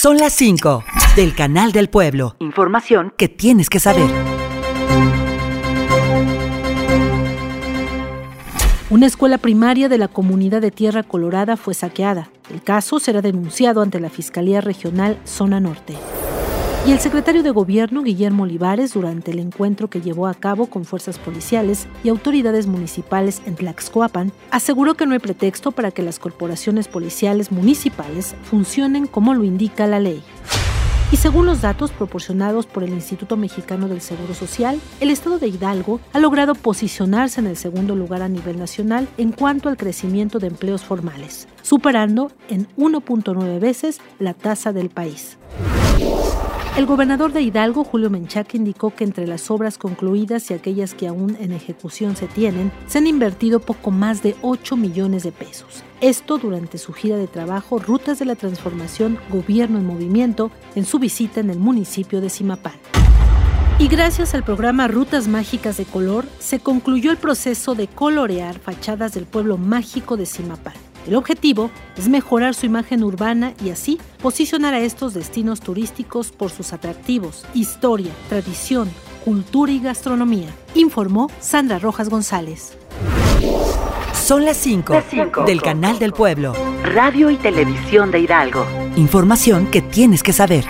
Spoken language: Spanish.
Son las 5 del Canal del Pueblo. Información que tienes que saber. Una escuela primaria de la comunidad de Tierra Colorada fue saqueada. El caso será denunciado ante la Fiscalía Regional Zona Norte. Y el secretario de Gobierno, Guillermo Olivares, durante el encuentro que llevó a cabo con fuerzas policiales y autoridades municipales en Tlaxcoapan, aseguró que no hay pretexto para que las corporaciones policiales municipales funcionen como lo indica la ley. Y según los datos proporcionados por el Instituto Mexicano del Seguro Social, el estado de Hidalgo ha logrado posicionarse en el segundo lugar a nivel nacional en cuanto al crecimiento de empleos formales, superando en 1.9 veces la tasa del país. El gobernador de Hidalgo, Julio Menchaca, indicó que entre las obras concluidas y aquellas que aún en ejecución se tienen, se han invertido poco más de 8 millones de pesos. Esto durante su gira de trabajo Rutas de la Transformación Gobierno en Movimiento en su visita en el municipio de Simapán. Y gracias al programa Rutas Mágicas de Color, se concluyó el proceso de colorear fachadas del pueblo mágico de Simapán. El objetivo es mejorar su imagen urbana y así posicionar a estos destinos turísticos por sus atractivos, historia, tradición, cultura y gastronomía, informó Sandra Rojas González. Son las 5 del Canal del Pueblo. Radio y Televisión de Hidalgo. Información que tienes que saber.